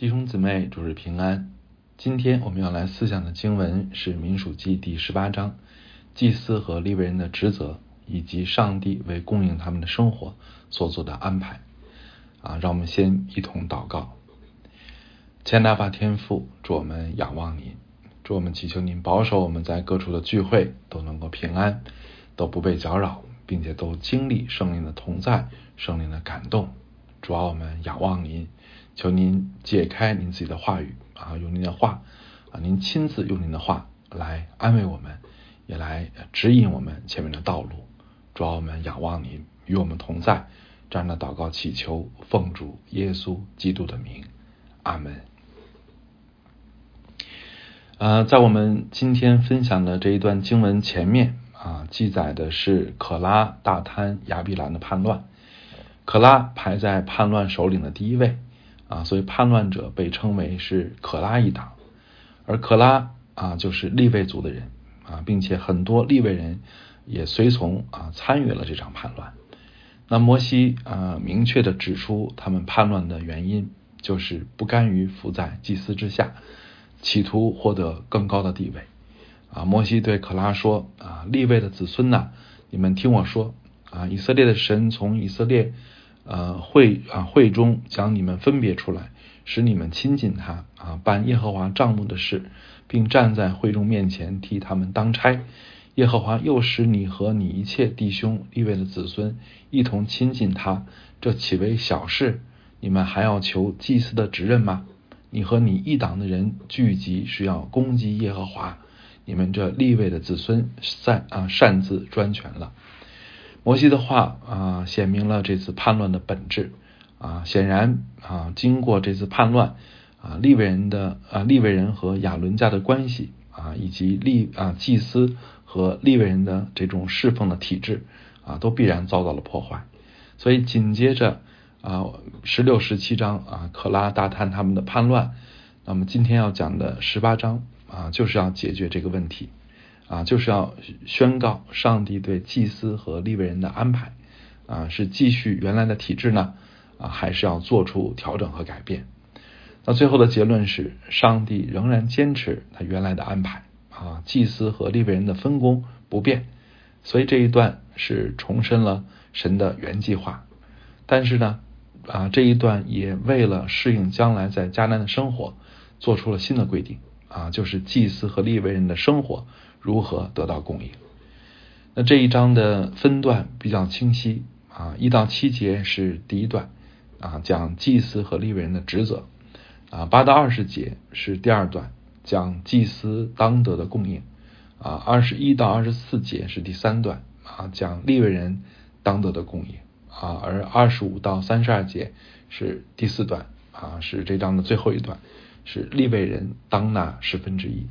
弟兄姊妹，主日平安。今天我们要来思想的经文是《民数记》第十八章，祭司和利未人的职责，以及上帝为供应他们的生活所做的安排。啊，让我们先一同祷告。千大巴天父，祝我们仰望您，祝我们祈求您保守我们在各处的聚会都能够平安，都不被搅扰，并且都经历圣灵的同在、圣灵的感动。主要我们仰望您。求您解开您自己的话语啊，用您的话啊，您亲自用您的话来安慰我们，也来指引我们前面的道路。主要我们仰望您与我们同在，这样的祷告祈求奉主耶稣基督的名，阿门。呃，在我们今天分享的这一段经文前面啊，记载的是可拉大贪亚比兰的叛乱，可拉排在叛乱首领的第一位。啊，所以叛乱者被称为是可拉一党，而可拉啊就是利未族的人啊，并且很多利未人也随从啊参与了这场叛乱。那摩西啊明确的指出，他们叛乱的原因就是不甘于服在祭司之下，企图获得更高的地位。啊，摩西对可拉说：“啊，利未的子孙呐，你们听我说啊，以色列的神从以色列。”呃，会啊，会中将你们分别出来，使你们亲近他啊，办耶和华账目的事，并站在会中面前替他们当差。耶和华又使你和你一切弟兄立位的子孙一同亲近他，这岂为小事？你们还要求祭司的职任吗？你和你一党的人聚集是要攻击耶和华，你们这立位的子孙擅啊擅自专权了。摩西的话啊，显明了这次叛乱的本质啊。显然啊，经过这次叛乱啊，利未人的啊，利未人和亚伦家的关系啊，以及利啊祭司和利未人的这种侍奉的体制啊，都必然遭到了破坏。所以紧接着啊，十六、十七章啊，可拉大探他们的叛乱。那么今天要讲的十八章啊，就是要解决这个问题。啊，就是要宣告上帝对祭司和利未人的安排啊，是继续原来的体制呢啊，还是要做出调整和改变？那最后的结论是，上帝仍然坚持他原来的安排啊，祭司和利未人的分工不变。所以这一段是重申了神的原计划，但是呢啊，这一段也为了适应将来在迦南的生活，做出了新的规定啊，就是祭司和利未人的生活。如何得到供应？那这一章的分段比较清晰啊，一到七节是第一段啊，讲祭司和利未人的职责啊，八到二十节是第二段，讲祭司当得的供应啊，二十一到二十四节是第三段啊，讲利未人当得的供应啊，而二十五到三十二节是第四段啊，是这章的最后一段，是利未人当纳十分之一。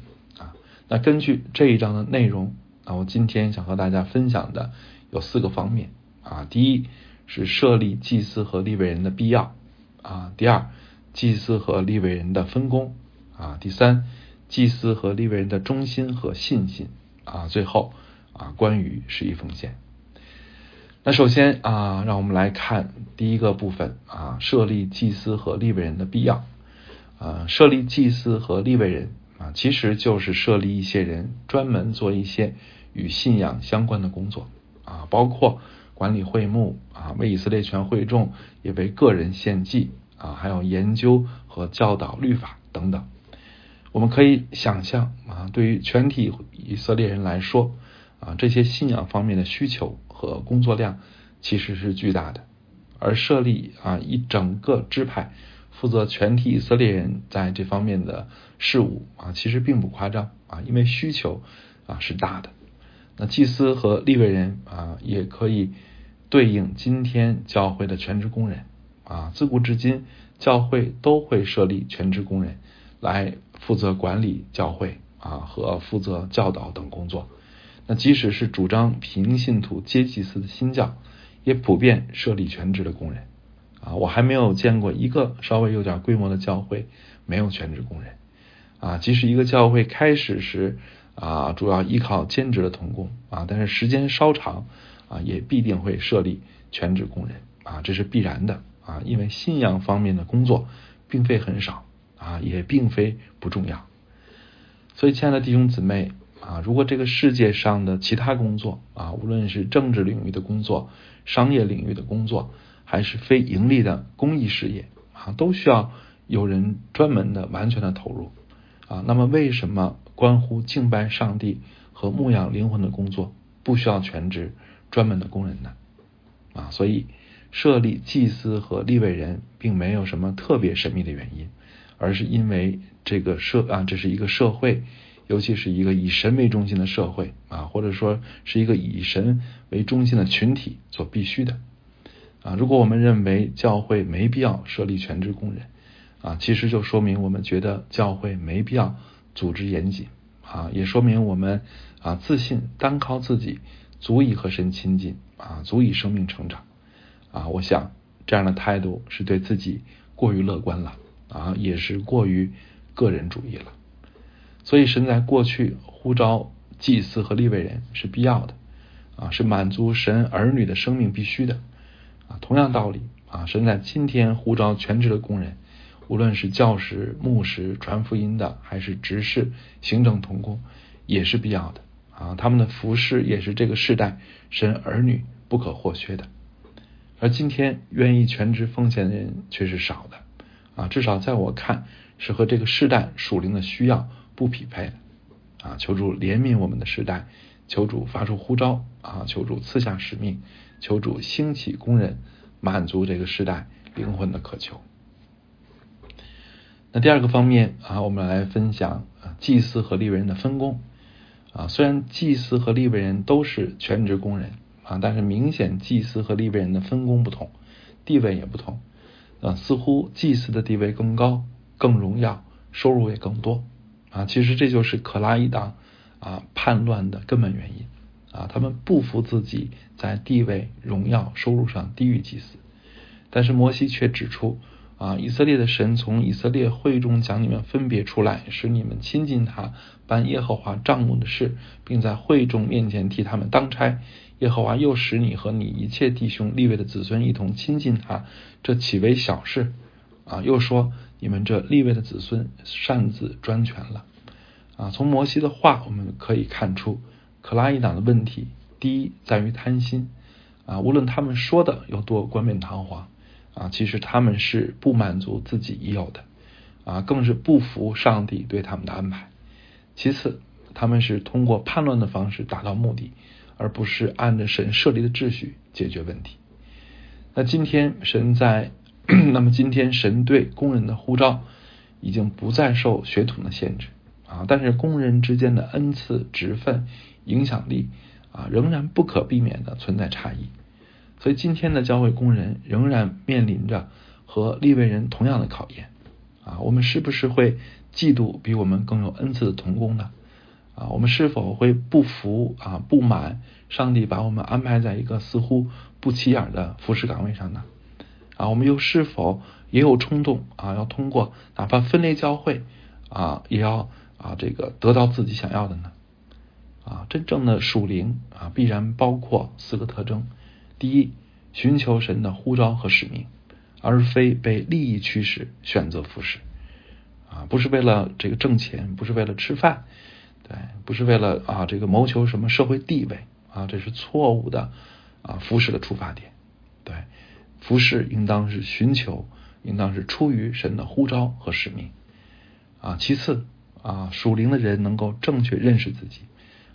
那根据这一章的内容啊，我今天想和大家分享的有四个方面啊。第一是设立祭司和立位人的必要啊。第二，祭司和立位人的分工啊。第三，祭司和立位人的忠心和信心啊。最后啊，关于十一奉献。那首先啊，让我们来看第一个部分啊，设立祭司和立位人的必要啊。设立祭司和立位人。啊，其实就是设立一些人，专门做一些与信仰相关的工作啊，包括管理会幕啊，为以色列全会众，也为个人献祭啊，还有研究和教导律法等等。我们可以想象啊，对于全体以色列人来说啊，这些信仰方面的需求和工作量其实是巨大的，而设立啊一整个支派。负责全体以色列人在这方面的事务啊，其实并不夸张啊，因为需求啊是大的。那祭司和立位人啊，也可以对应今天教会的全职工人啊。自古至今，教会都会设立全职工人来负责管理教会啊和负责教导等工作。那即使是主张平信徒接祭司的新教，也普遍设立全职的工人。啊，我还没有见过一个稍微有点规模的教会没有全职工人。啊，即使一个教会开始时啊，主要依靠兼职的童工啊，但是时间稍长啊，也必定会设立全职工人啊，这是必然的啊，因为信仰方面的工作并非很少啊，也并非不重要。所以，亲爱的弟兄姊妹啊，如果这个世界上的其他工作啊，无论是政治领域的工作、商业领域的工作，还是非盈利的公益事业啊，都需要有人专门的、完全的投入啊。那么，为什么关乎敬拜上帝和牧养灵魂的工作不需要全职专门的工人呢？啊，所以设立祭司和立位人，并没有什么特别神秘的原因。而是因为这个社啊，这是一个社会，尤其是一个以神为中心的社会啊，或者说是一个以神为中心的群体所必须的啊。如果我们认为教会没必要设立全职工人啊，其实就说明我们觉得教会没必要组织严谨啊，也说明我们啊自信单靠自己足以和神亲近啊，足以生命成长啊。我想这样的态度是对自己过于乐观了。啊，也是过于个人主义了。所以神在过去呼召祭司和立位人是必要的，啊，是满足神儿女的生命必须的。啊，同样道理，啊，神在今天呼召全职的工人，无论是教师、牧师、传福音的，还是执事、行政同工，也是必要的。啊，他们的服饰也是这个时代神儿女不可或缺的。而今天愿意全职奉献的人却是少的。啊，至少在我看是和这个世代属灵的需要不匹配的。啊，求主怜悯我们的时代，求主发出呼召，啊，求主赐下使命，求主兴起工人，满足这个时代灵魂的渴求。那第二个方面啊，我们来分享祭司和利未人的分工。啊，虽然祭司和利未人都是全职工人啊，但是明显祭司和利未人的分工不同，地位也不同。啊，似乎祭司的地位更高、更荣耀，收入也更多啊！其实这就是可拉伊党啊叛乱的根本原因啊！他们不服自己在地位、荣耀、收入上低于祭司，但是摩西却指出啊，以色列的神从以色列会中将你们分别出来，使你们亲近他，办耶和华账目的事，并在会众面前替他们当差。耶和华又使你和你一切弟兄立位的子孙一同亲近他，这岂为小事？啊，又说你们这立位的子孙擅自专权了。啊，从摩西的话我们可以看出，可拉伊党的问题，第一在于贪心。啊，无论他们说的有多冠冕堂皇，啊，其实他们是不满足自己已有的，啊，更是不服上帝对他们的安排。其次，他们是通过叛乱的方式达到目的。而不是按着神设立的秩序解决问题。那今天神在，那么今天神对工人的呼召已经不再受血统的限制啊，但是工人之间的恩赐、职分、影响力啊，仍然不可避免的存在差异。所以今天的教会工人仍然面临着和立位人同样的考验啊。我们是不是会嫉妒比我们更有恩赐的同工呢？啊，我们是否会不服啊、不满上帝把我们安排在一个似乎不起眼的服饰岗位上呢？啊，我们又是否也有冲动啊，要通过哪怕分裂教会啊，也要啊这个得到自己想要的呢？啊，真正的属灵啊，必然包括四个特征：第一，寻求神的呼召和使命，而非被利益驱使选择服饰啊，不是为了这个挣钱，不是为了吃饭。对，不是为了啊这个谋求什么社会地位啊，这是错误的啊服饰的出发点。对，服饰应当是寻求，应当是出于神的呼召和使命啊。其次啊，属灵的人能够正确认识自己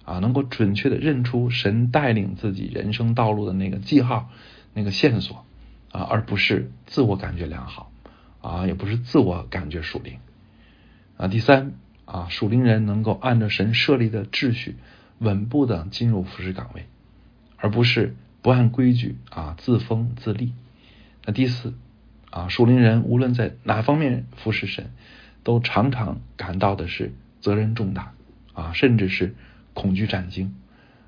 啊，能够准确的认出神带领自己人生道路的那个记号、那个线索啊，而不是自我感觉良好啊，也不是自我感觉属灵啊。第三。啊，属灵人能够按照神设立的秩序，稳步的进入服侍岗位，而不是不按规矩啊自封自立。那第四啊，属灵人无论在哪方面服侍神，都常常感到的是责任重大啊，甚至是恐惧战惊，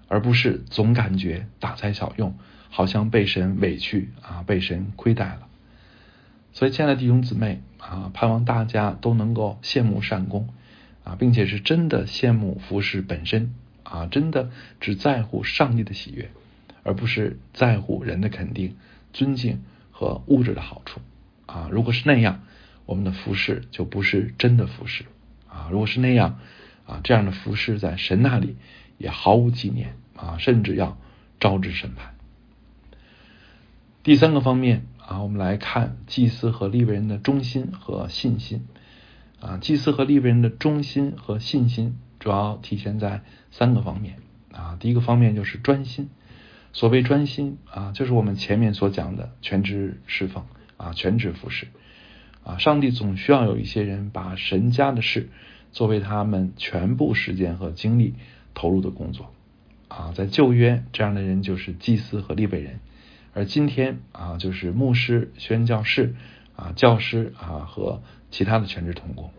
而不是总感觉大材小用，好像被神委屈啊，被神亏待了。所以，亲爱的弟兄姊妹啊，盼望大家都能够羡慕善功。啊，并且是真的羡慕服饰本身啊，真的只在乎上帝的喜悦，而不是在乎人的肯定、尊敬和物质的好处啊。如果是那样，我们的服饰就不是真的服饰啊。如果是那样啊，这样的服饰在神那里也毫无纪念啊，甚至要招致审判。第三个方面啊，我们来看祭司和利未人的忠心和信心啊。祭司和利未人的忠心和信心主要体现在三个方面啊。第一个方面就是专心。所谓专心啊，就是我们前面所讲的全职侍奉啊，全职服侍啊。上帝总需要有一些人把神家的事作为他们全部时间和精力投入的工作啊。在旧约，这样的人就是祭司和利未人，而今天啊，就是牧师、宣教士啊、教师啊和其他的全职同工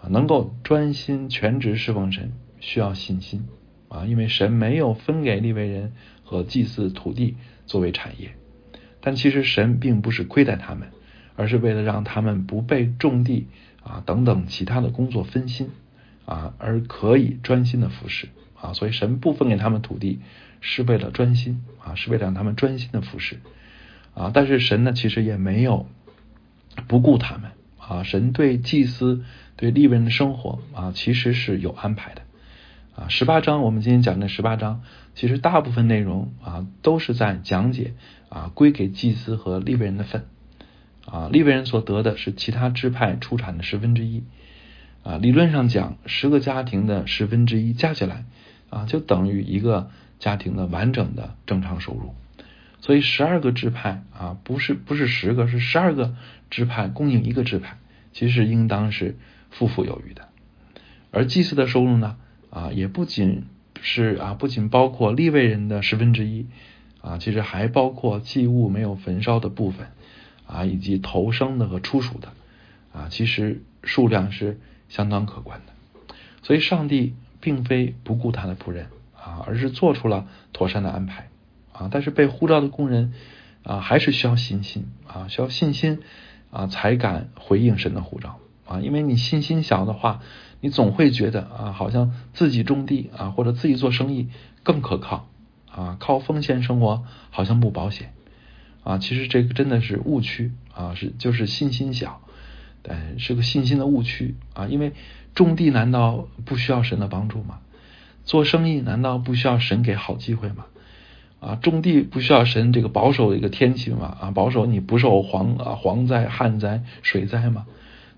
啊，能够专心全职侍奉神，需要信心啊，因为神没有分给利未人。和祭祀土地作为产业，但其实神并不是亏待他们，而是为了让他们不被种地啊等等其他的工作分心啊，而可以专心的服侍啊。所以神不分给他们土地，是为了专心啊，是为了让他们专心的服侍啊。但是神呢，其实也没有不顾他们啊。神对祭司对利未人的生活啊，其实是有安排的。啊，十八章我们今天讲的十八章，其实大部分内容啊都是在讲解啊归给祭司和利未人的份啊，利未人所得的是其他支派出产的十分之一啊。理论上讲，十个家庭的十分之一加起来啊，就等于一个家庭的完整的正常收入。所以十二个支派啊，不是不是十个，是十二个支派供应一个支派，其实应当是富富有余的。而祭祀的收入呢？啊，也不仅是啊，不仅包括立位人的十分之一啊，其实还包括祭物没有焚烧的部分啊，以及投生的和出属的啊，其实数量是相当可观的。所以，上帝并非不顾他的仆人啊，而是做出了妥善的安排啊。但是，被呼召的工人啊，还是需要信心啊，需要信心啊，才敢回应神的呼召啊。因为你信心小的话，你总会觉得啊，好像自己种地啊，或者自己做生意更可靠啊，靠奉献生活好像不保险啊。其实这个真的是误区啊，是就是信心小，但是个信心的误区啊。因为种地难道不需要神的帮助吗？做生意难道不需要神给好机会吗？啊，种地不需要神这个保守一个天气吗？啊，保守你不受蝗啊蝗灾、旱灾、水灾吗？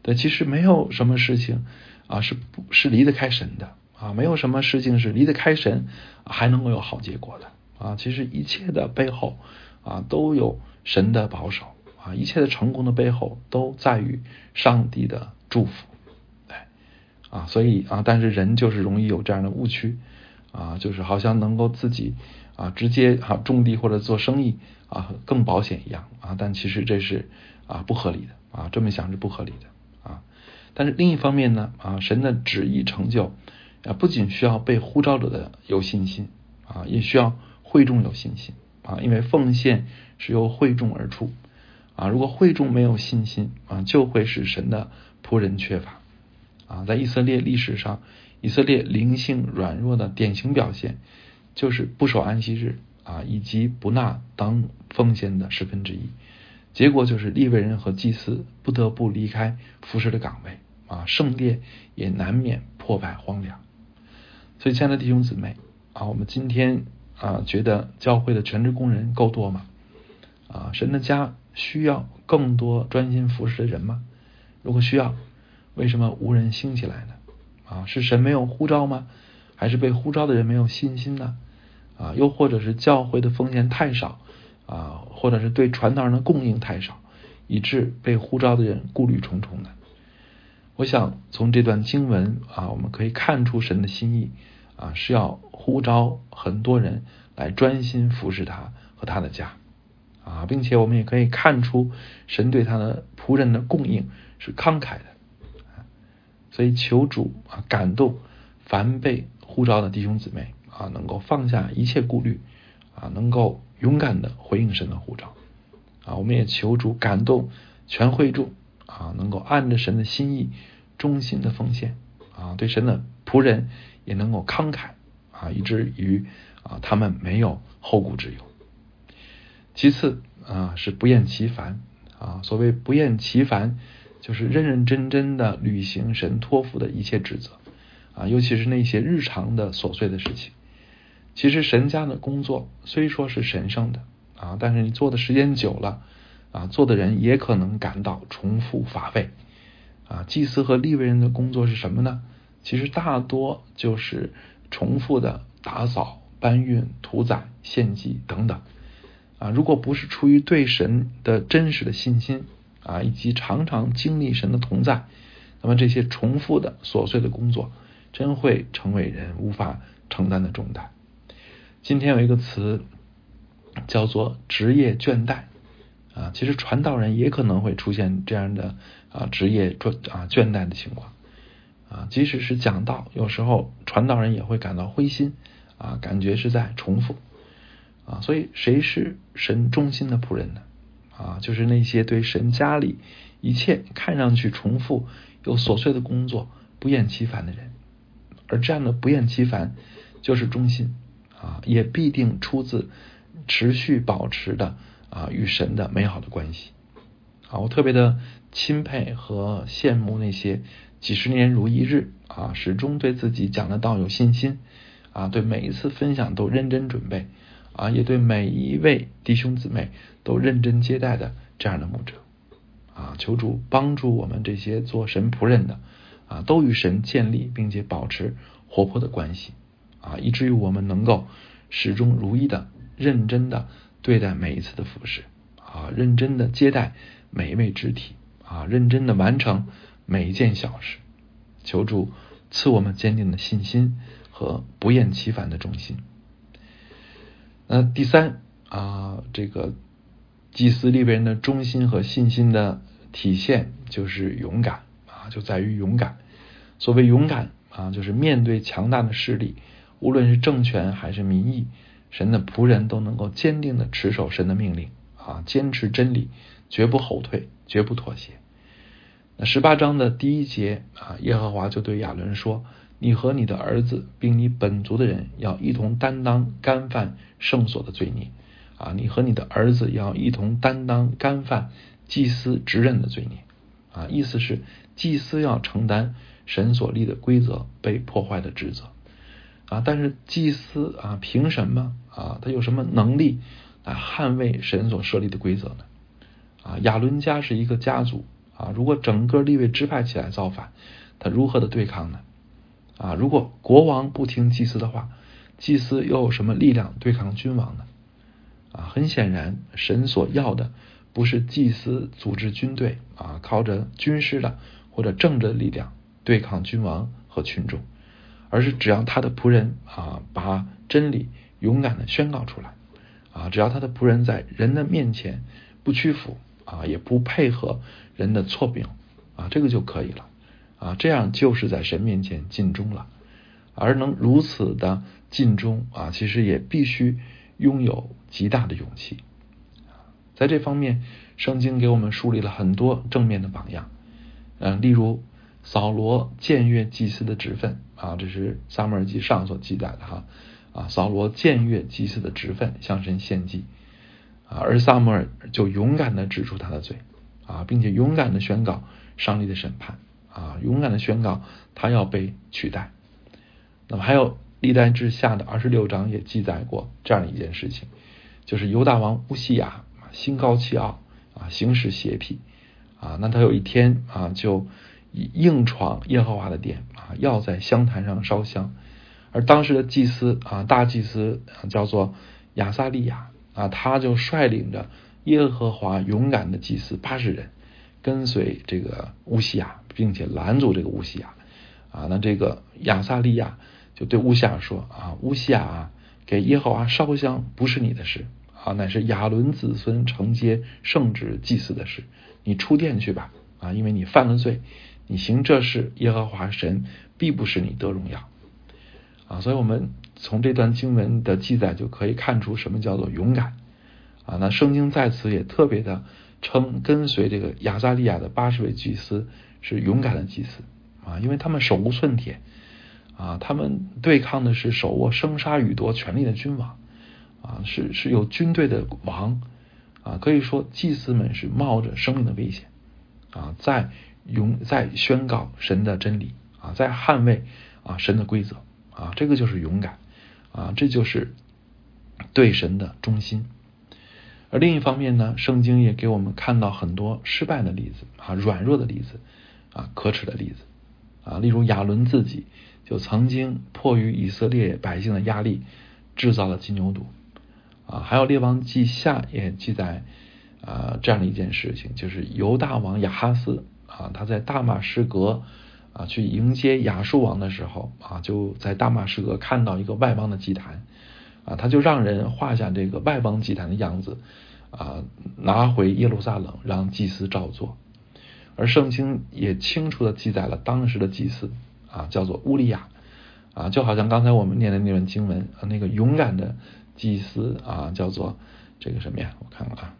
对，其实没有什么事情。啊，是不是离得开神的啊？没有什么事情是离得开神还能够有好结果的啊！其实一切的背后啊，都有神的保守啊！一切的成功的背后都在于上帝的祝福，对啊！所以啊，但是人就是容易有这样的误区啊，就是好像能够自己啊直接啊种地或者做生意啊更保险一样啊，但其实这是啊不合理的啊，这么想是不合理的啊。但是另一方面呢，啊，神的旨意成就啊，不仅需要被呼召者的有信心啊，也需要会众有信心啊，因为奉献是由会众而出啊，如果会众没有信心啊，就会使神的仆人缺乏啊。在以色列历史上，以色列灵性软弱的典型表现就是不守安息日啊，以及不纳当奉献的十分之一。结果就是利未人和祭司不得不离开服侍的岗位啊，圣殿也难免破败荒凉。所以，亲爱的弟兄姊妹啊，我们今天啊，觉得教会的全职工人够多吗？啊，神的家需要更多专心服侍的人吗？如果需要，为什么无人兴起来呢？啊，是神没有呼召吗？还是被呼召的人没有信心呢？啊，又或者是教会的奉献太少？啊，或者是对传道人的供应太少，以致被呼召的人顾虑重重呢。我想从这段经文啊，我们可以看出神的心意啊，是要呼召很多人来专心服侍他和他的家啊，并且我们也可以看出神对他的仆人的供应是慷慨的。所以求主啊，感动凡被呼召的弟兄姊妹啊，能够放下一切顾虑啊，能够。勇敢的回应神的呼召啊！我们也求主感动全会众啊，能够按着神的心意忠心的奉献啊，对神的仆人也能够慷慨啊，以至于啊他们没有后顾之忧。其次啊是不厌其烦啊，所谓不厌其烦，就是认认真真的履行神托付的一切职责啊，尤其是那些日常的琐碎的事情。其实神家的工作虽说是神圣的啊，但是你做的时间久了啊，做的人也可能感到重复乏味啊。祭司和利未人的工作是什么呢？其实大多就是重复的打扫、搬运、屠宰、献祭等等啊。如果不是出于对神的真实的信心啊，以及常常经历神的同在，那么这些重复的琐碎的工作，真会成为人无法承担的重担。今天有一个词叫做职业倦怠啊，其实传道人也可能会出现这样的啊职业倦啊倦怠的情况啊，即使是讲道，有时候传道人也会感到灰心啊，感觉是在重复啊，所以谁是神忠心的仆人呢？啊，就是那些对神家里一切看上去重复又琐碎的工作不厌其烦的人，而这样的不厌其烦就是忠心。啊，也必定出自持续保持的啊与神的美好的关系。啊，我特别的钦佩和羡慕那些几十年如一日啊，始终对自己讲的道有信心啊，对每一次分享都认真准备啊，也对每一位弟兄姊妹都认真接待的这样的牧者啊，求主帮助我们这些做神仆人的啊，都与神建立并且保持活泼的关系。啊，以至于我们能够始终如一的、认真的对待每一次的服饰，啊，认真的接待每一位肢体，啊，认真的完成每一件小事。求主赐我们坚定的信心和不厌其烦的忠心。那第三啊，这个祭司里边的忠心和信心的体现就是勇敢啊，就在于勇敢。所谓勇敢啊，就是面对强大的势力。无论是政权还是民意，神的仆人都能够坚定的持守神的命令啊，坚持真理，绝不后退，绝不妥协。那十八章的第一节啊，耶和华就对亚伦说：“你和你的儿子，并你本族的人，要一同担当干犯圣所的罪孽啊！你和你的儿子要一同担当干犯祭司职任的罪孽啊！意思是祭司要承担神所立的规则被破坏的职责。”啊！但是祭司啊，凭什么啊？他有什么能力来捍卫神所设立的规则呢？啊，亚伦家是一个家族啊，如果整个立位支派起来造反，他如何的对抗呢？啊，如果国王不听祭司的话，祭司又有什么力量对抗君王呢？啊，很显然，神所要的不是祭司组织军队啊，靠着军师的或者政治的力量对抗君王和群众。而是只要他的仆人啊，把真理勇敢的宣告出来啊，只要他的仆人在人的面前不屈服啊，也不配合人的错柄啊，这个就可以了啊，这样就是在神面前尽忠了。而能如此的尽忠啊，其实也必须拥有极大的勇气在这方面，圣经给我们树立了很多正面的榜样，嗯，例如。扫罗僭越祭司的职分啊，这是撒母耳记上所记载的哈啊。扫罗僭越祭司的职分，向神献祭啊，而撒母耳就勇敢的指出他的罪啊，并且勇敢的宣告上帝的审判啊，勇敢的宣告他要被取代。那么还有历代志下的二十六章也记载过这样一件事情，就是犹大王乌西亚心高气傲啊，行事邪僻啊，那他有一天啊就。硬闯耶和华的殿啊，要在香坛上烧香，而当时的祭司啊，大祭司叫做亚撒利亚啊，他就率领着耶和华勇敢的祭司八十人，跟随这个乌西亚，并且拦阻这个乌西亚啊。那这个亚撒利亚就对乌西亚说啊，乌西亚啊，给耶和华烧香不是你的事啊，乃是亚伦子孙承接圣旨祭祀的事，你出殿去吧啊，因为你犯了罪。你行这事，耶和华神必不使你得荣耀啊！所以，我们从这段经文的记载就可以看出什么叫做勇敢。啊！那圣经在此也特别的称跟随这个亚撒利亚的八十位祭司是勇敢的祭司。啊，因为他们手无寸铁。啊，他们对抗的是手握生杀予夺权力的君王。啊，是是有军队的王。啊，可以说祭司们是冒着生命的危险。啊，在勇在宣告神的真理。啊，在捍卫啊神的规则啊，这个就是勇敢啊，这就是对神的忠心。而另一方面呢，圣经也给我们看到很多失败的例子啊，软弱的例子啊，可耻的例子啊，例如亚伦自己就曾经迫于以色列百姓的压力，制造了金牛犊啊，还有列王记下也记载啊这样的一件事情，就是犹大王亚哈斯啊，他在大马士革啊去迎接亚述王的时候啊，就在大马士革看到一个外邦的祭坛。啊，他就让人画下这个外邦祭坛的样子，啊，拿回耶路撒冷让祭司照做。而圣经也清楚的记载了当时的祭司啊，叫做乌利亚啊，就好像刚才我们念的那段经文啊，那个勇敢的祭司啊，叫做这个什么呀？我看看啊，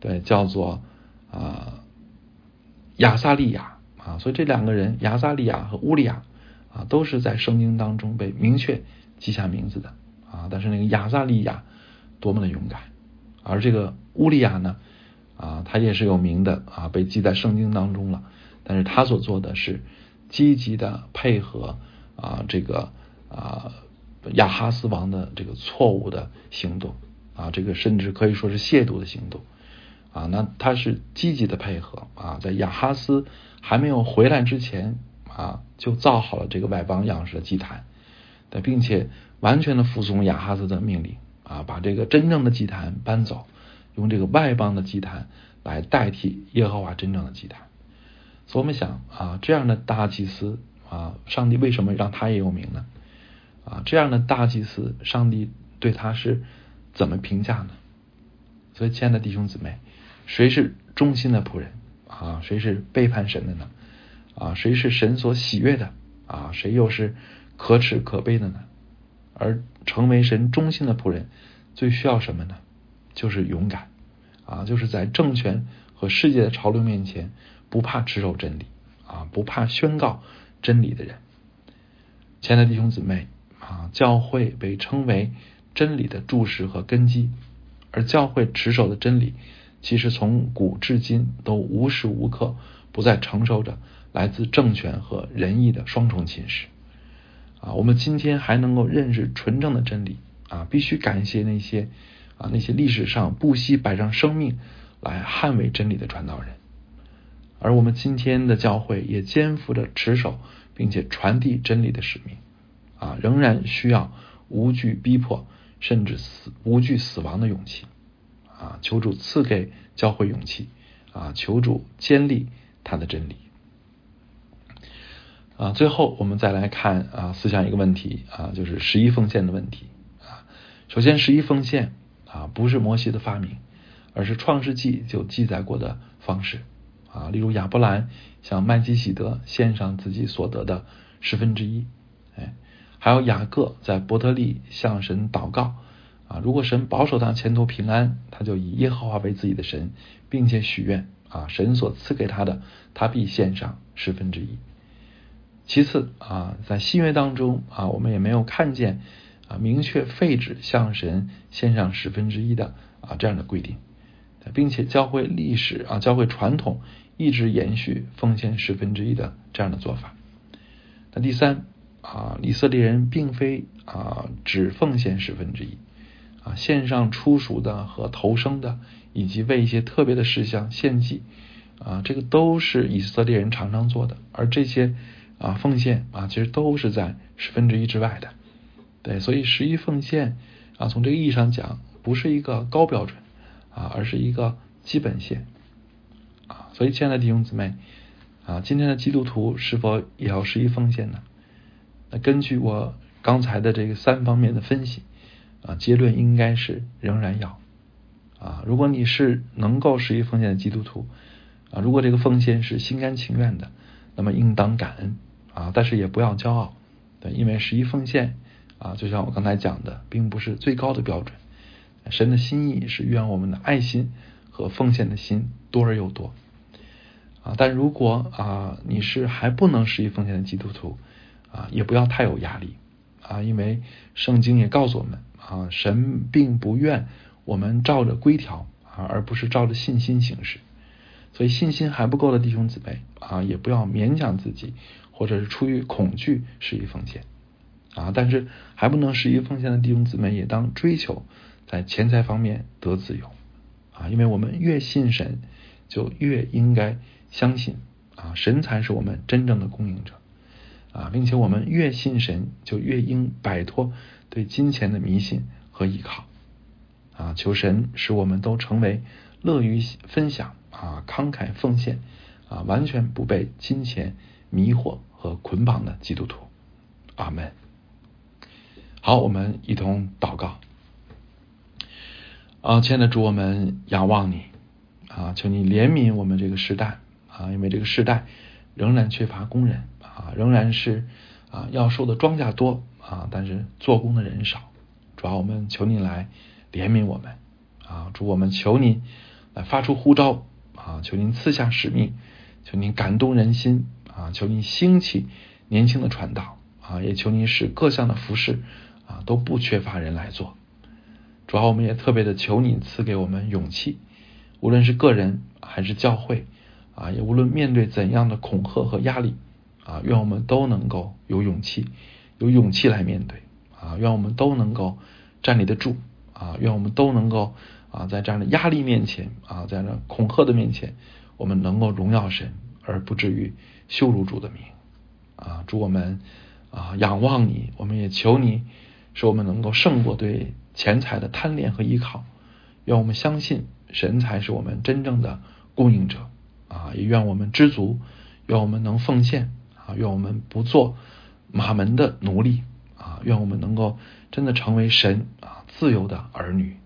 对，叫做啊亚撒利亚啊。所以这两个人亚撒利亚和乌利亚啊，都是在圣经当中被明确记下名字的。啊！但是那个亚萨利亚多么的勇敢，而这个乌利亚呢？啊，他也是有名的啊，被记在圣经当中了。但是他所做的是积极的配合啊，这个啊亚哈斯王的这个错误的行动啊，这个甚至可以说是亵渎的行动啊。那他是积极的配合啊，在亚哈斯还没有回来之前啊，就造好了这个外邦样式的祭坛，对并且。完全的服从亚哈斯的命令啊，把这个真正的祭坛搬走，用这个外邦的祭坛来代替耶和华真正的祭坛。所以我们想啊，这样的大祭司啊，上帝为什么让他也有名呢？啊，这样的大祭司，上帝对他是怎么评价呢？所以，亲爱的弟兄姊妹，谁是忠心的仆人啊？谁是背叛神的呢？啊，谁是神所喜悦的啊？谁又是可耻可悲的呢？而成为神忠心的仆人，最需要什么呢？就是勇敢啊！就是在政权和世界的潮流面前，不怕持守真理啊，不怕宣告真理的人。亲爱的弟兄姊妹啊，教会被称为真理的柱石和根基，而教会持守的真理，其实从古至今都无时无刻不在承受着来自政权和仁义的双重侵蚀。啊，我们今天还能够认识纯正的真理啊，必须感谢那些啊那些历史上不惜摆上生命来捍卫真理的传道人，而我们今天的教会也肩负着持守并且传递真理的使命啊，仍然需要无惧逼迫甚至死无惧死亡的勇气啊，求主赐给教会勇气啊，求主坚立他的真理。啊，最后我们再来看啊，思想一个问题啊，就是十一奉献的问题啊。首先，十一奉献啊，不是摩西的发明，而是创世纪就记载过的方式啊。例如亚伯兰向麦基喜德献上自己所得的十分之一，哎，还有雅各在伯特利向神祷告啊，如果神保守他前途平安，他就以耶和华为自己的神，并且许愿啊，神所赐给他的，他必献上十分之一。其次啊，在新约当中啊，我们也没有看见啊明确废止向神献上十分之一的啊这样的规定，并且教会历史啊教会传统一直延续奉献十分之一的这样的做法。那第三啊，以色列人并非啊只奉献十分之一啊，献上初熟的和头生的，以及为一些特别的事项献祭啊，这个都是以色列人常常做的，而这些。啊，奉献啊，其实都是在十分之一之外的，对，所以十一奉献啊，从这个意义上讲，不是一个高标准啊，而是一个基本线啊。所以，亲爱的弟兄姊妹啊，今天的基督徒是否也要十一奉献呢？那根据我刚才的这个三方面的分析啊，结论应该是仍然要啊。如果你是能够十一奉献的基督徒啊，如果这个奉献是心甘情愿的，那么应当感恩。啊，但是也不要骄傲，对，因为十一奉献啊，就像我刚才讲的，并不是最高的标准。神的心意是愿我们的爱心和奉献的心多而又多啊。但如果啊你是还不能十一奉献的基督徒啊，也不要太有压力啊，因为圣经也告诉我们啊，神并不愿我们照着规条啊，而不是照着信心行事。所以信心还不够的弟兄姊妹啊，也不要勉强自己，或者是出于恐惧施以奉献啊。但是还不能施以奉献的弟兄姊妹，也当追求在钱财方面得自由啊。因为我们越信神，就越应该相信啊，神才是我们真正的供应者啊，并且我们越信神，就越应摆脱对金钱的迷信和依靠啊。求神使我们都成为乐于分享。啊，慷慨奉献啊，完全不被金钱迷惑和捆绑的基督徒，阿门。好，我们一同祷告。啊，亲爱的主，我们仰望你啊，求你怜悯我们这个时代啊，因为这个时代仍然缺乏工人啊，仍然是啊要收的庄稼多啊，但是做工的人少。主要我们求您来怜悯我们啊，主我们求您来发出呼召。啊！求您赐下使命，求您感动人心啊！求您兴起年轻的传道啊！也求您使各项的服饰啊都不缺乏人来做。主要我们也特别的求你赐给我们勇气，无论是个人还是教会啊，也无论面对怎样的恐吓和压力啊，愿我们都能够有勇气，有勇气来面对啊！愿我们都能够站立得住啊！愿我们都能够。啊，在这样的压力面前，啊，在这恐吓的面前，我们能够荣耀神，而不至于羞辱主的名。啊，祝我们啊仰望你，我们也求你，使我们能够胜过对钱财的贪恋和依靠。愿我们相信神才是我们真正的供应者。啊，也愿我们知足，愿我们能奉献。啊，愿我们不做马门的奴隶。啊，愿我们能够真的成为神啊自由的儿女。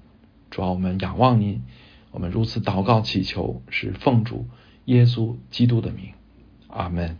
主啊我们仰望您，我们如此祷告祈求，是奉主耶稣基督的名，阿门。